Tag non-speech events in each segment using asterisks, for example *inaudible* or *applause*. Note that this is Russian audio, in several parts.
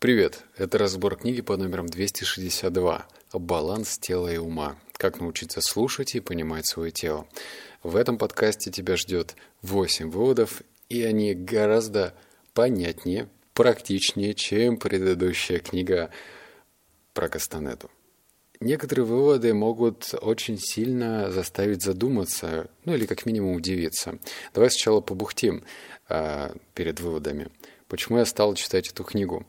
Привет! Это разбор книги под номером 262 «Баланс тела и ума. Как научиться слушать и понимать свое тело». В этом подкасте тебя ждет 8 выводов, и они гораздо понятнее, практичнее, чем предыдущая книга про Кастанету. Некоторые выводы могут очень сильно заставить задуматься, ну или как минимум удивиться. Давай сначала побухтим э, перед выводами. Почему я стал читать эту книгу?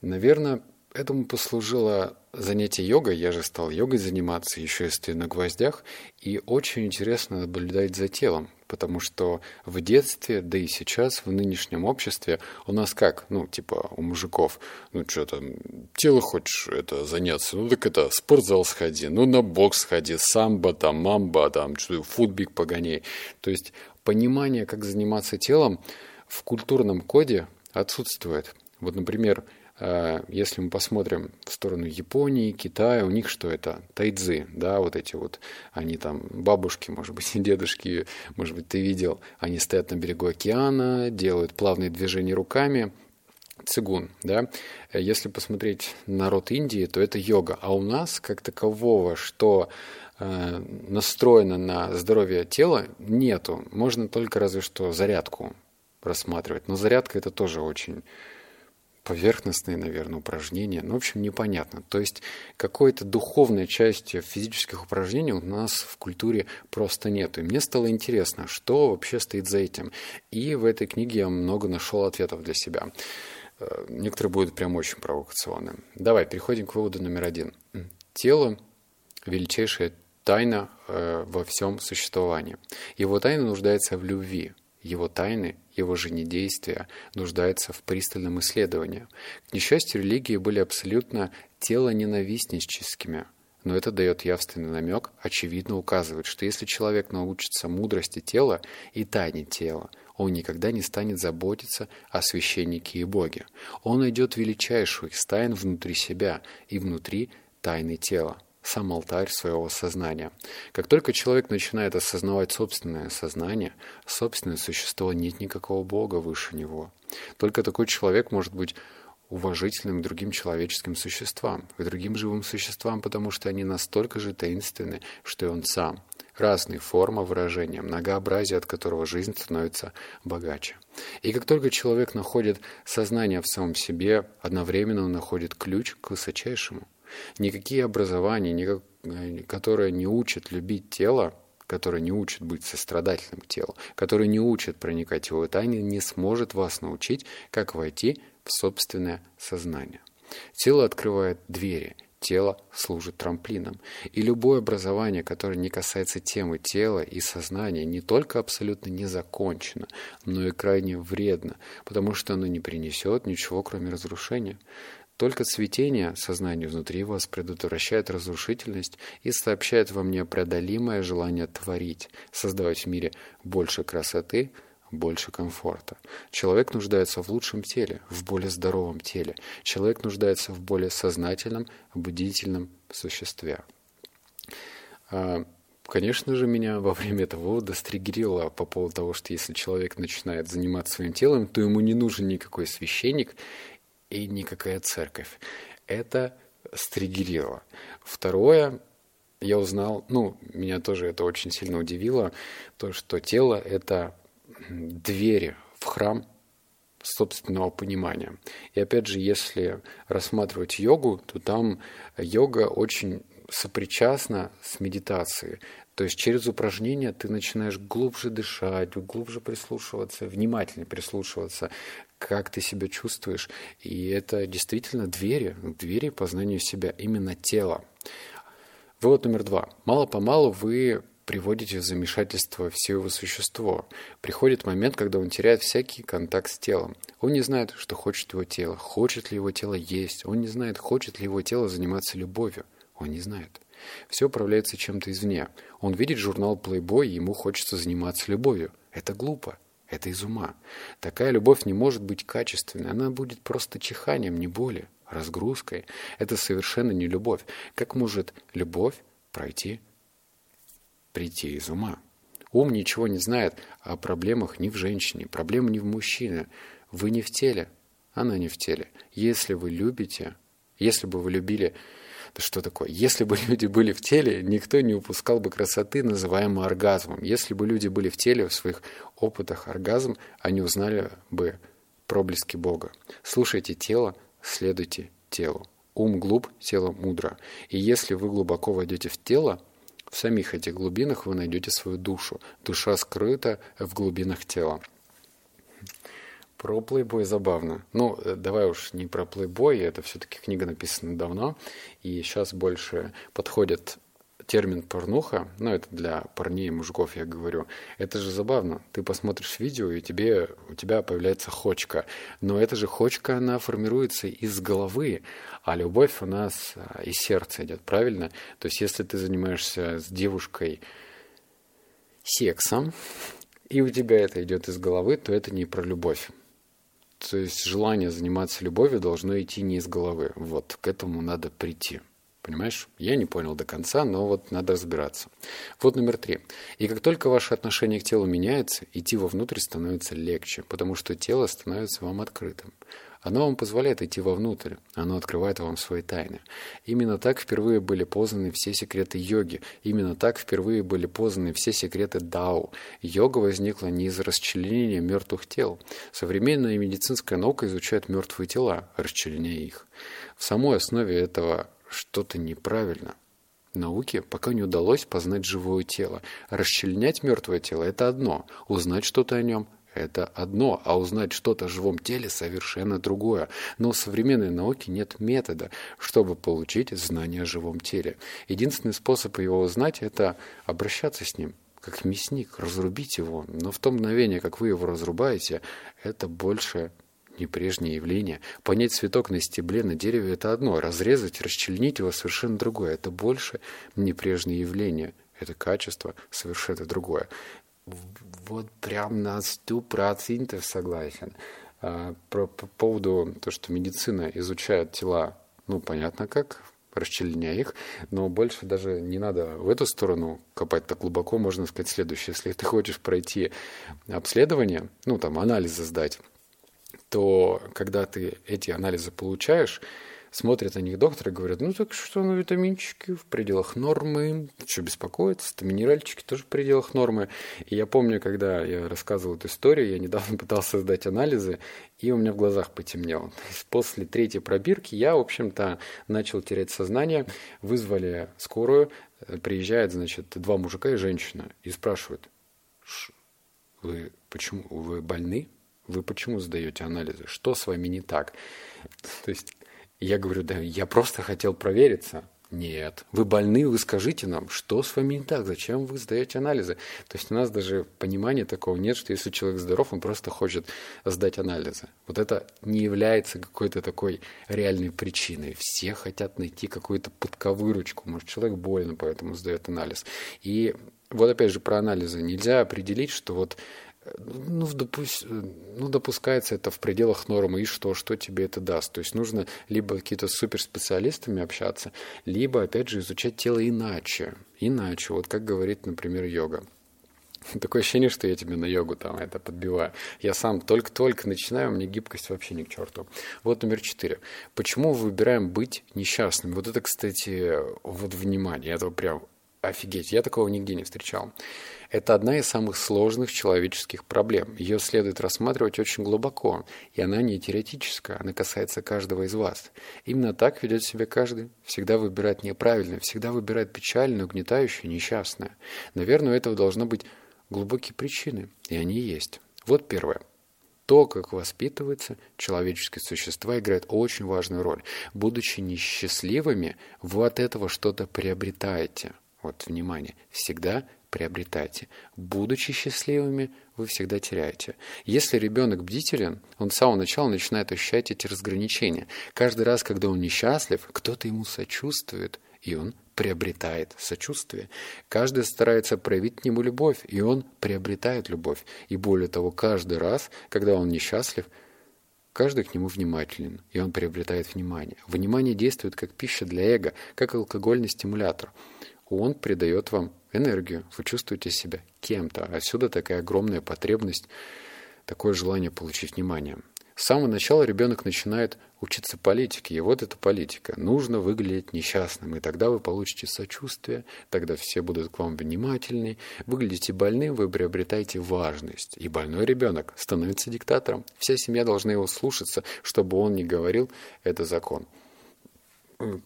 Наверное, этому послужило занятие йогой. Я же стал йогой заниматься, еще и стою на гвоздях. И очень интересно наблюдать за телом, потому что в детстве, да и сейчас, в нынешнем обществе у нас как? Ну, типа у мужиков, ну что там, тело хочешь это заняться, ну так это спортзал сходи, ну на бокс сходи, самбо там, мамба там, футбик погоняй. То есть понимание, как заниматься телом в культурном коде отсутствует. Вот, например, если мы посмотрим в сторону Японии, Китая, у них что это? Тайцзы, да, вот эти вот, они там, бабушки, может быть, *laughs* и дедушки, может быть, ты видел, они стоят на берегу океана, делают плавные движения руками, цигун, да. Если посмотреть народ Индии, то это йога, а у нас, как такового, что э, настроено на здоровье тела, нету. Можно только разве что зарядку рассматривать, но зарядка это тоже очень поверхностные, наверное, упражнения. Ну, в общем, непонятно. То есть какой-то духовной части физических упражнений у нас в культуре просто нет. И мне стало интересно, что вообще стоит за этим. И в этой книге я много нашел ответов для себя. Э, некоторые будут прям очень провокационным. Давай, переходим к выводу номер один. Тело – величайшая тайна э, во всем существовании. Его тайна нуждается в любви. Его тайны его жизнедействия нуждается в пристальном исследовании. К несчастью, религии были абсолютно телоненавистническими, но это дает явственный намек, очевидно указывает, что если человек научится мудрости тела и тайне тела, он никогда не станет заботиться о священнике и Боге. Он найдет величайшую из тайн внутри себя и внутри тайны тела сам алтарь своего сознания. Как только человек начинает осознавать собственное сознание, собственное существо, нет никакого Бога выше него. Только такой человек может быть уважительным к другим человеческим существам, к другим живым существам, потому что они настолько же таинственны, что и он сам. Разные формы выражения, многообразие, от которого жизнь становится богаче. И как только человек находит сознание в самом себе, одновременно он находит ключ к высочайшему – Никакие образования, никак, э, которые не учат любить тело, которые не учат быть сострадательным к телу, которые не учат проникать в его тайны, не сможет вас научить, как войти в собственное сознание. Тело открывает двери, тело служит трамплином. И любое образование, которое не касается темы тела и сознания, не только абсолютно не закончено, но и крайне вредно, потому что оно не принесет ничего, кроме разрушения. Только цветение сознания внутри вас предотвращает разрушительность и сообщает вам непреодолимое желание творить, создавать в мире больше красоты, больше комфорта. Человек нуждается в лучшем теле, в более здоровом теле. Человек нуждается в более сознательном, бдительном существе. А, конечно же, меня во время этого вывода по поводу того, что если человек начинает заниматься своим телом, то ему не нужен никакой священник и никакая церковь. Это стригерило. Второе, я узнал, ну, меня тоже это очень сильно удивило, то, что тело – это двери в храм собственного понимания. И опять же, если рассматривать йогу, то там йога очень сопричастна с медитацией. То есть через упражнения ты начинаешь глубже дышать, глубже прислушиваться, внимательнее прислушиваться как ты себя чувствуешь. И это действительно двери, двери познанию себя, именно тело. Вывод номер два. Мало-помалу вы приводите в замешательство все его существо. Приходит момент, когда он теряет всякий контакт с телом. Он не знает, что хочет его тело, хочет ли его тело есть. Он не знает, хочет ли его тело заниматься любовью. Он не знает. Все управляется чем-то извне. Он видит журнал Playboy, и ему хочется заниматься любовью. Это глупо. Это из ума. Такая любовь не может быть качественной. Она будет просто чиханием, не боли, разгрузкой. Это совершенно не любовь. Как может любовь пройти, прийти из ума? Ум ничего не знает о проблемах ни в женщине, проблема не в мужчине. Вы не в теле, она не в теле. Если вы любите, если бы вы любили да что такое? Если бы *laughs* люди были в теле, никто не упускал бы красоты, называемой оргазмом. Если бы люди были в теле, в своих опытах оргазм, они узнали бы проблески Бога. Слушайте тело, следуйте телу. Ум глуп, тело мудро. И если вы глубоко войдете в тело, в самих этих глубинах вы найдете свою душу. Душа скрыта в глубинах тела. Про плейбой забавно. Ну, э, давай уж не про плейбой, это все-таки книга написана давно, и сейчас больше подходит термин порнуха, ну это для парней и мужиков я говорю, это же забавно. Ты посмотришь видео, и тебе, у тебя появляется хочка. Но эта же хочка, она формируется из головы, а любовь у нас а, из сердца идет, правильно? То есть если ты занимаешься с девушкой сексом, и у тебя это идет из головы, то это не про любовь. То есть желание заниматься любовью должно идти не из головы. Вот к этому надо прийти. Понимаешь? Я не понял до конца, но вот надо разбираться. Вот номер три. И как только ваше отношение к телу меняется, идти вовнутрь становится легче, потому что тело становится вам открытым. Оно вам позволяет идти вовнутрь, оно открывает вам свои тайны. Именно так впервые были познаны все секреты йоги, именно так впервые были познаны все секреты дао. Йога возникла не из расчленения мертвых тел. Современная медицинская наука изучает мертвые тела, расчленяя их. В самой основе этого что-то неправильно. Науке пока не удалось познать живое тело. Расчленять мертвое тело – это одно, узнать что-то о нем это одно, а узнать что-то о живом теле совершенно другое. Но в современной науке нет метода, чтобы получить знание о живом теле. Единственный способ его узнать – это обращаться с ним, как мясник, разрубить его. Но в то мгновение, как вы его разрубаете, это больше не прежнее явление. Понять цветок на стебле, на дереве – это одно. Разрезать, расчленить его – совершенно другое. Это больше не прежнее явление. Это качество совершенно другое вот прям на сто процентов согласен. А, по поводу того, что медицина изучает тела, ну, понятно как, расчленяя их, но больше даже не надо в эту сторону копать так глубоко, можно сказать следующее. Если ты хочешь пройти обследование, ну, там, анализы сдать, то когда ты эти анализы получаешь, смотрят на них доктор и говорят, ну так что, ну витаминчики в пределах нормы, что беспокоиться, то минеральчики тоже в пределах нормы. И я помню, когда я рассказывал эту историю, я недавно *laughs* пытался сдать анализы, и у меня в глазах потемнело. После третьей пробирки я, в общем-то, начал терять сознание, вызвали скорую, приезжает, значит, два мужика и женщина, и спрашивают, вы почему, вы больны? Вы почему сдаете анализы? Что с вами не так? *laughs* То есть я говорю, да я просто хотел провериться. Нет, вы больны, вы скажите нам, что с вами не так, зачем вы сдаете анализы. То есть у нас даже понимания такого нет, что если человек здоров, он просто хочет сдать анализы. Вот это не является какой-то такой реальной причиной. Все хотят найти какую-то подковыручку. Может, человек болен, поэтому сдает анализ. И вот опять же про анализы. Нельзя определить, что вот ну, допусть, ну, допускается это в пределах нормы, и что, что тебе это даст. То есть нужно либо какие-то суперспециалистами общаться, либо, опять же, изучать тело иначе. Иначе, вот как говорит, например, йога. *laughs* Такое ощущение, что я тебе на йогу там это подбиваю. Я сам только-только начинаю, у меня гибкость вообще ни к черту. Вот номер четыре. Почему выбираем быть несчастными? Вот это, кстати, вот внимание, это прям офигеть, я такого нигде не встречал. Это одна из самых сложных человеческих проблем. Ее следует рассматривать очень глубоко, и она не теоретическая, она касается каждого из вас. Именно так ведет себя каждый. Всегда выбирает неправильное, всегда выбирает печальное, угнетающее, несчастное. Наверное, у этого должны быть глубокие причины, и они есть. Вот первое. То, как воспитываются человеческие существа, играет очень важную роль. Будучи несчастливыми, вы от этого что-то приобретаете. Вот, внимание, всегда приобретайте. Будучи счастливыми, вы всегда теряете. Если ребенок бдителен, он с самого начала начинает ощущать эти разграничения. Каждый раз, когда он несчастлив, кто-то ему сочувствует, и он приобретает сочувствие. Каждый старается проявить к нему любовь, и он приобретает любовь. И более того, каждый раз, когда он несчастлив, каждый к нему внимателен, и он приобретает внимание. Внимание действует как пища для эго, как алкогольный стимулятор. Он придает вам энергию, вы чувствуете себя кем-то. Отсюда такая огромная потребность, такое желание получить внимание. С самого начала ребенок начинает учиться политике, и вот это политика. Нужно выглядеть несчастным, и тогда вы получите сочувствие, тогда все будут к вам внимательны. Выглядите больным, вы приобретаете важность. И больной ребенок становится диктатором. Вся семья должна его слушаться, чтобы он не говорил «это закон».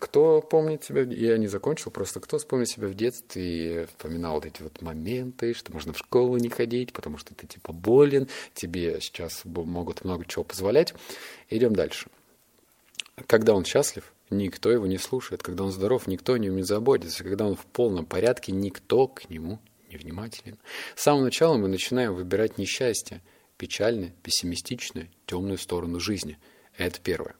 Кто помнит себя, я не закончил, просто кто вспомнит себя в детстве и вспоминал вот эти вот моменты, что можно в школу не ходить, потому что ты типа болен, тебе сейчас могут много чего позволять. Идем дальше. Когда он счастлив, никто его не слушает. Когда он здоров, никто о нем не заботится. Когда он в полном порядке, никто к нему не внимателен. С самого начала мы начинаем выбирать несчастье, печальное, пессимистичное, темную сторону жизни – это первое.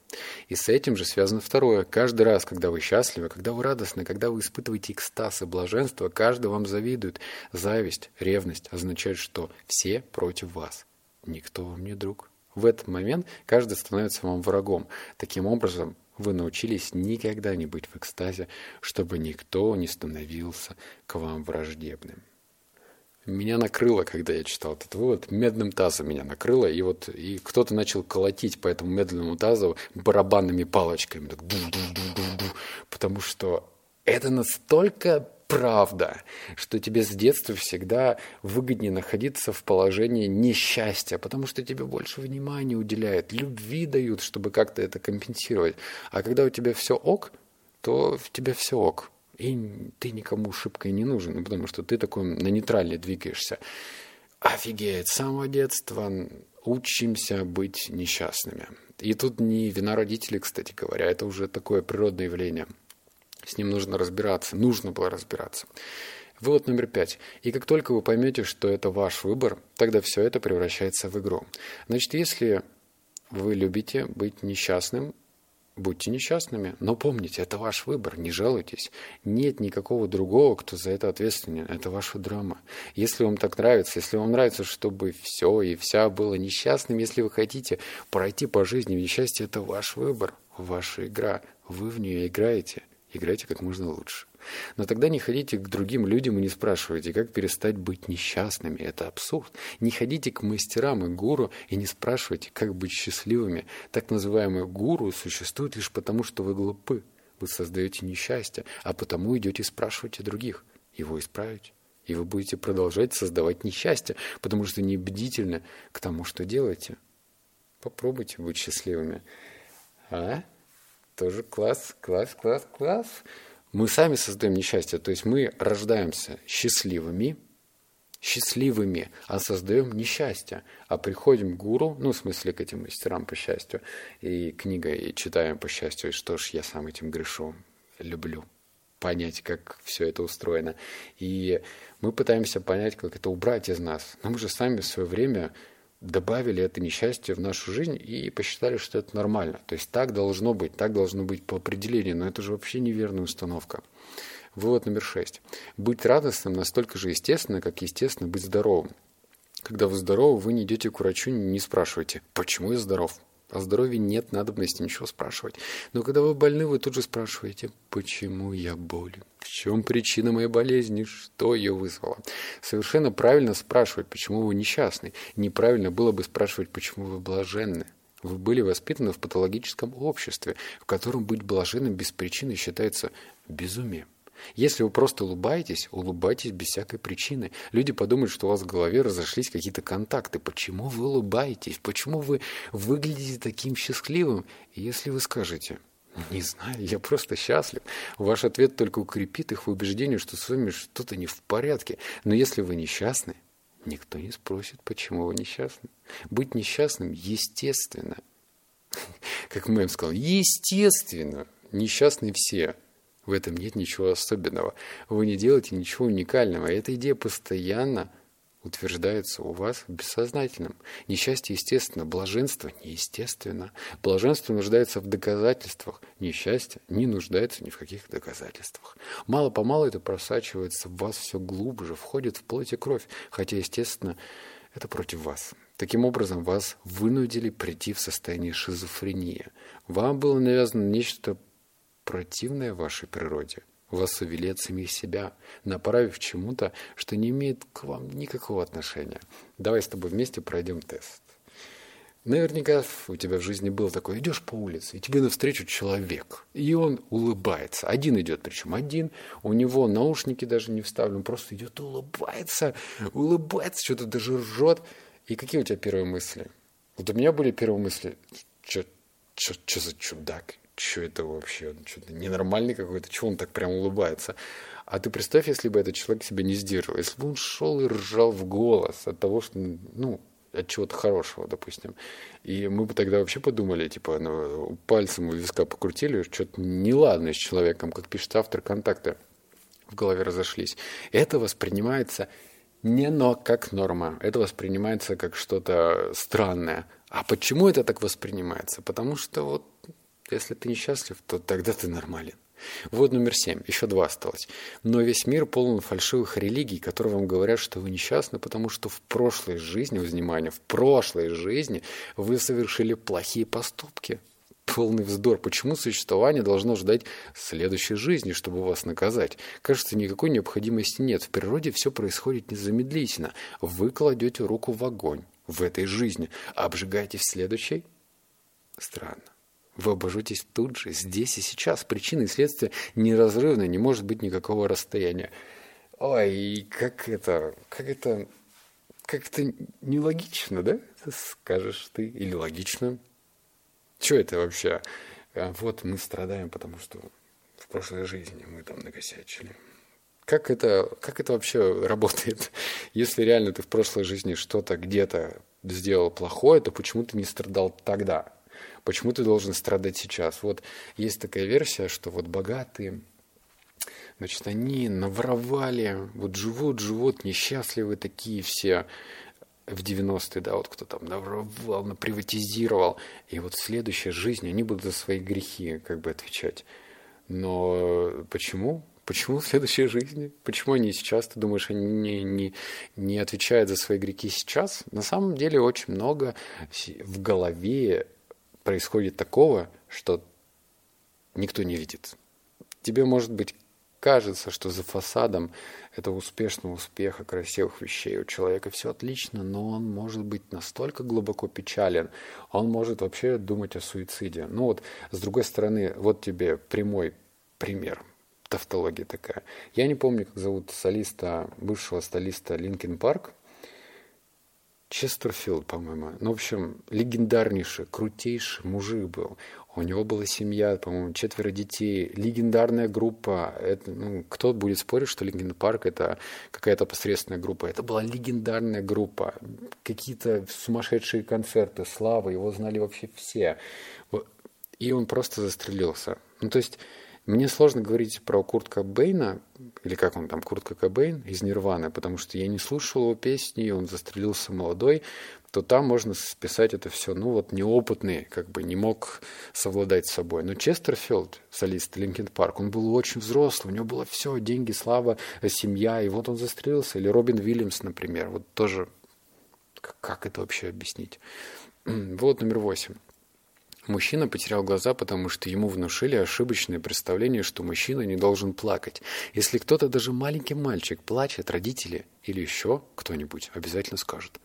И с этим же связано второе. Каждый раз, когда вы счастливы, когда вы радостны, когда вы испытываете экстаз и блаженство, каждый вам завидует. Зависть, ревность означает, что все против вас. Никто вам не друг. В этот момент каждый становится вам врагом. Таким образом, вы научились никогда не быть в экстазе, чтобы никто не становился к вам враждебным. Меня накрыло, когда я читал этот вывод, медным тазом меня накрыло, и вот и кто-то начал колотить по этому медленному тазу барабанными палочками, так потому что это настолько правда, что тебе с детства всегда выгоднее находиться в положении несчастья, потому что тебе больше внимания уделяют, любви дают, чтобы как-то это компенсировать. А когда у тебя все ок, то в тебя все ок и ты никому шибко не нужен, ну, потому что ты такой на нейтрале двигаешься. Офигеть, с самого детства учимся быть несчастными. И тут не вина родителей, кстати говоря, это уже такое природное явление. С ним нужно разбираться, нужно было разбираться. Вывод номер пять. И как только вы поймете, что это ваш выбор, тогда все это превращается в игру. Значит, если вы любите быть несчастным, Будьте несчастными, но помните, это ваш выбор, не жалуйтесь. Нет никакого другого, кто за это ответственен. Это ваша драма. Если вам так нравится, если вам нравится, чтобы все и вся было несчастным, если вы хотите пройти по жизни в несчастье, это ваш выбор, ваша игра. Вы в нее играете. Играйте как можно лучше. Но тогда не ходите к другим людям и не спрашивайте, как перестать быть несчастными. Это абсурд. Не ходите к мастерам и гуру и не спрашивайте, как быть счастливыми. Так называемые гуру существуют лишь потому, что вы глупы. Вы создаете несчастье, а потому идете спрашивать о других. Его исправить. И вы будете продолжать создавать несчастье, потому что не бдительны к тому, что делаете. Попробуйте быть счастливыми. А? Тоже класс, класс, класс, класс. Мы сами создаем несчастье, то есть мы рождаемся счастливыми, счастливыми, а создаем несчастье. А приходим к гуру, ну, в смысле, к этим мастерам по счастью, и книгой и читаем по счастью, и что ж, я сам этим грешу, люблю понять, как все это устроено. И мы пытаемся понять, как это убрать из нас. Но мы же сами в свое время добавили это несчастье в нашу жизнь и посчитали, что это нормально. То есть так должно быть, так должно быть по определению, но это же вообще неверная установка. Вывод номер шесть. Быть радостным настолько же естественно, как естественно быть здоровым. Когда вы здоровы, вы не идете к врачу, не спрашиваете, почему я здоров. О здоровье нет надобности ничего спрашивать. Но когда вы больны, вы тут же спрашиваете, почему я болен? В чем причина моей болезни? Что ее вызвало? Совершенно правильно спрашивать, почему вы несчастны. Неправильно было бы спрашивать, почему вы блаженны. Вы были воспитаны в патологическом обществе, в котором быть блаженным без причины считается безумием. Если вы просто улыбаетесь, улыбайтесь без всякой причины. Люди подумают, что у вас в голове разошлись какие-то контакты. Почему вы улыбаетесь? Почему вы выглядите таким счастливым? Если вы скажете, не знаю, я просто счастлив. Ваш ответ только укрепит их в убеждении, что с вами что-то не в порядке. Но если вы несчастны, никто не спросит, почему вы несчастны. Быть несчастным естественно. *laughs* Как Мэм сказал, естественно. Несчастны все. В этом нет ничего особенного. Вы не делаете ничего уникального. Эта идея постоянно утверждается у вас в бессознательном. Несчастье естественно, блаженство неестественно. Блаженство нуждается в доказательствах. Несчастье не нуждается ни в каких доказательствах. Мало-помалу это просачивается в вас все глубже, входит в плоть и кровь, хотя, естественно, это против вас. Таким образом, вас вынудили прийти в состояние шизофрении. Вам было навязано нечто противное вашей природе. Вас увели от самих себя, направив чему-то, что не имеет к вам никакого отношения. Давай с тобой вместе пройдем тест. Наверняка у тебя в жизни был такой, идешь по улице, и тебе навстречу человек, и он улыбается. Один идет, причем один, у него наушники даже не вставлены, просто идет улыбается, улыбается, что-то даже ржет. И какие у тебя первые мысли? Вот у меня были первые мысли, что за чудак, что это вообще, что-то ненормальный какой-то, чего он так прям улыбается. А ты представь, если бы этот человек себя не сдерживал, если бы он шел и ржал в голос от того, что, ну, от чего-то хорошего, допустим. И мы бы тогда вообще подумали, типа, ну, пальцем у виска покрутили, что-то неладное с человеком, как пишет автор контакта, в голове разошлись. Это воспринимается не но как норма, это воспринимается как что-то странное. А почему это так воспринимается? Потому что вот если ты несчастлив, то тогда ты нормален. Вот номер семь. Еще два осталось. Но весь мир полон фальшивых религий, которые вам говорят, что вы несчастны, потому что в прошлой жизни, внимание, в прошлой жизни вы совершили плохие поступки. Полный вздор. Почему существование должно ждать следующей жизни, чтобы вас наказать? Кажется, никакой необходимости нет. В природе все происходит незамедлительно. Вы кладете руку в огонь в этой жизни, а обжигаете в следующей? Странно. Вы обожжетесь тут же, здесь и сейчас. Причины и следствия неразрывны, не может быть никакого расстояния. Ой, как это, как это, как это нелогично, да? Скажешь ты, или логично? Что это вообще? А вот мы страдаем, потому что в прошлой жизни мы там накосячили. Как это, как это вообще работает? *laughs* Если реально ты в прошлой жизни что-то где-то сделал плохое, то почему ты не страдал тогда? Почему ты должен страдать сейчас? Вот есть такая версия, что вот богатые, значит, они наворовали, вот живут, живут, несчастливы такие все в 90-е, да, вот кто там наворовал, наприватизировал, и вот в следующей жизни они будут за свои грехи как бы отвечать. Но почему? Почему в следующей жизни? Почему они сейчас, ты думаешь, они не, не, не отвечают за свои грехи сейчас? На самом деле очень много в голове происходит такого, что никто не видит. Тебе, может быть, кажется, что за фасадом этого успешного успеха, красивых вещей у человека все отлично, но он может быть настолько глубоко печален, он может вообще думать о суициде. Ну вот, с другой стороны, вот тебе прямой пример, тавтология такая. Я не помню, как зовут солиста, бывшего солиста Линкен Парк, Честерфилд, по-моему. Ну, в общем, легендарнейший, крутейший мужик был. У него была семья, по-моему, четверо детей. Легендарная группа. Это, ну, кто будет спорить, что Линкен Парк это какая-то посредственная группа? Это была легендарная группа. Какие-то сумасшедшие концерты, слава, его знали вообще все. И он просто застрелился. Ну, то есть мне сложно говорить про Куртка Бейна, или как он там, Куртка Кобейн из Нирваны, потому что я не слушал его песни, он застрелился молодой, то там можно списать это все, ну вот неопытный, как бы не мог совладать с собой. Но Честерфилд, солист Линкен Парк, он был очень взрослый, у него было все, деньги, слава, семья, и вот он застрелился. Или Робин Уильямс, например, вот тоже, как это вообще объяснить? *clears throat* Вот номер восемь. Мужчина потерял глаза, потому что ему внушили ошибочное представление, что мужчина не должен плакать. Если кто-то, даже маленький мальчик, плачет, родители или еще кто-нибудь обязательно скажут,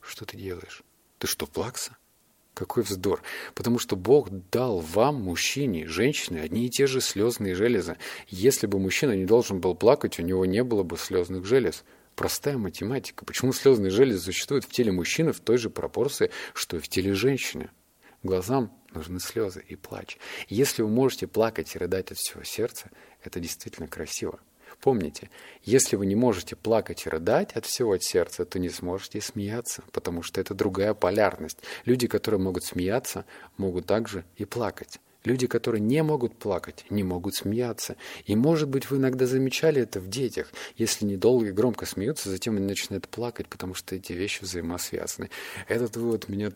что ты делаешь? Ты что, плакса? Какой вздор. Потому что Бог дал вам, мужчине, женщине, одни и те же слезные железы. Если бы мужчина не должен был плакать, у него не было бы слезных желез. Простая математика. Почему слезные железы существуют в теле мужчины в той же пропорции, что и в теле женщины? Глазам нужны слезы и плач. Если вы можете плакать и рыдать от всего сердца, это действительно красиво. Помните, если вы не можете плакать и рыдать от всего от сердца, то не сможете смеяться, потому что это другая полярность. Люди, которые могут смеяться, могут также и плакать. Люди, которые не могут плакать, не могут смеяться. И, может быть, вы иногда замечали это в детях. Если недолго и громко смеются, затем они начинают плакать, потому что эти вещи взаимосвязаны. Этот вывод меня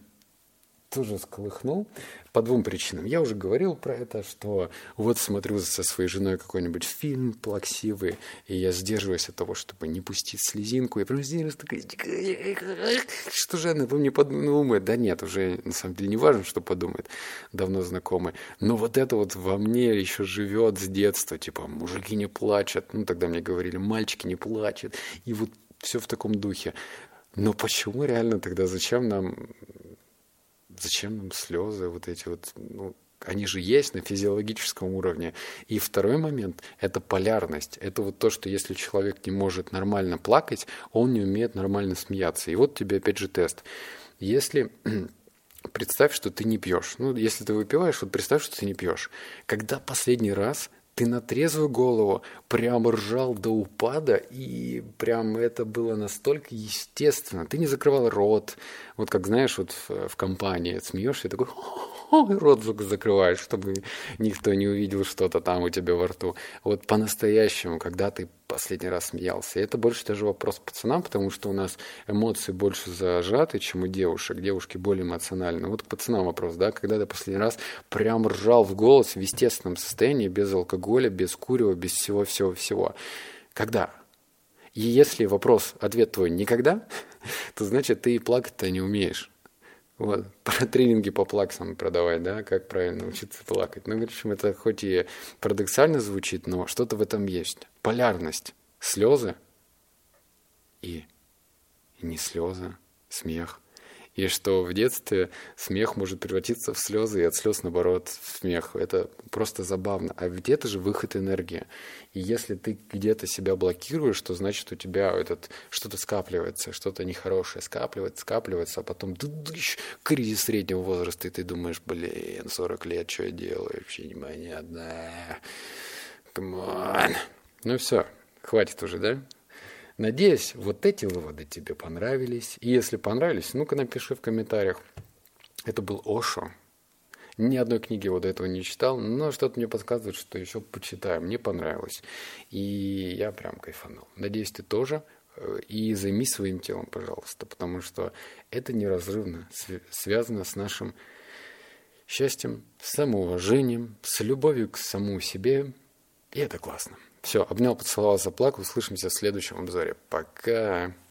тоже сколыхнул по двум причинам. Я уже говорил про это, что вот смотрю со своей женой какой-нибудь фильм плаксивый, и я сдерживаюсь от того, чтобы не пустить слезинку. Я прям сдерживаюсь такой, что же она обо мне подумает? Да нет, уже на самом деле не важно, что подумает, давно знакомый. Но вот это вот во мне еще живет с детства, типа, мужики не плачут. Ну, тогда мне говорили, мальчики не плачут. И вот все в таком духе. Но почему реально тогда, зачем нам Зачем нам слезы, вот эти вот, ну, они же есть на физиологическом уровне. И второй момент – это полярность. Это вот то, что если человек не может нормально плакать, он не умеет нормально смеяться. И вот тебе опять же тест. Если *clears throat* представь, что ты не пьешь. Ну, если ты выпиваешь, вот представь, что ты не пьешь. Когда последний раз ты на трезвую голову прям ржал до упада, и прям это было настолько естественно. Ты не закрывал рот, вот как знаешь, вот в, в компании смеешься, и такой рот закрываешь, чтобы никто не увидел что-то там у тебя во рту. Вот по-настоящему, когда ты последний раз смеялся. И это больше даже вопрос пацанам, потому что у нас эмоции больше зажаты, чем у девушек. Девушки более эмоциональны. Вот к пацанам вопрос, да, когда ты последний раз прям ржал в голос в естественном состоянии, без алкоголя, без курева, без всего-всего-всего. Когда? И если вопрос, ответ твой никогда, то значит ты и плакать-то не умеешь. Вот, *laughs* про тренинги по плаксам продавать, да, как правильно учиться плакать. Ну, в общем, это хоть и парадоксально звучит, но что-то в этом есть. Полярность. Слезы и, не слезы, смех и что в детстве смех может превратиться в слезы, и от слез, наоборот, в смех. Это просто забавно. А ведь это же выход энергии. И если ты где-то себя блокируешь, то значит у тебя этот что-то скапливается, что-то нехорошее скапливается, скапливается, а потом кризис среднего возраста, и ты думаешь, блин, 40 лет, что я делаю, вообще непонятно. On. Ну все, хватит уже, да? Надеюсь, вот эти выводы тебе понравились. И если понравились, ну-ка напиши в комментариях. Это был Ошо. Ни одной книги вот этого не читал, но что-то мне подсказывает, что еще почитаю. Мне понравилось. И я прям кайфанул. Надеюсь, ты тоже. И займись своим телом, пожалуйста, потому что это неразрывно связано с нашим счастьем, самоуважением, с любовью к самому себе. И это классно. Все, обнял, поцеловал, заплакал. Услышимся в следующем обзоре. Пока.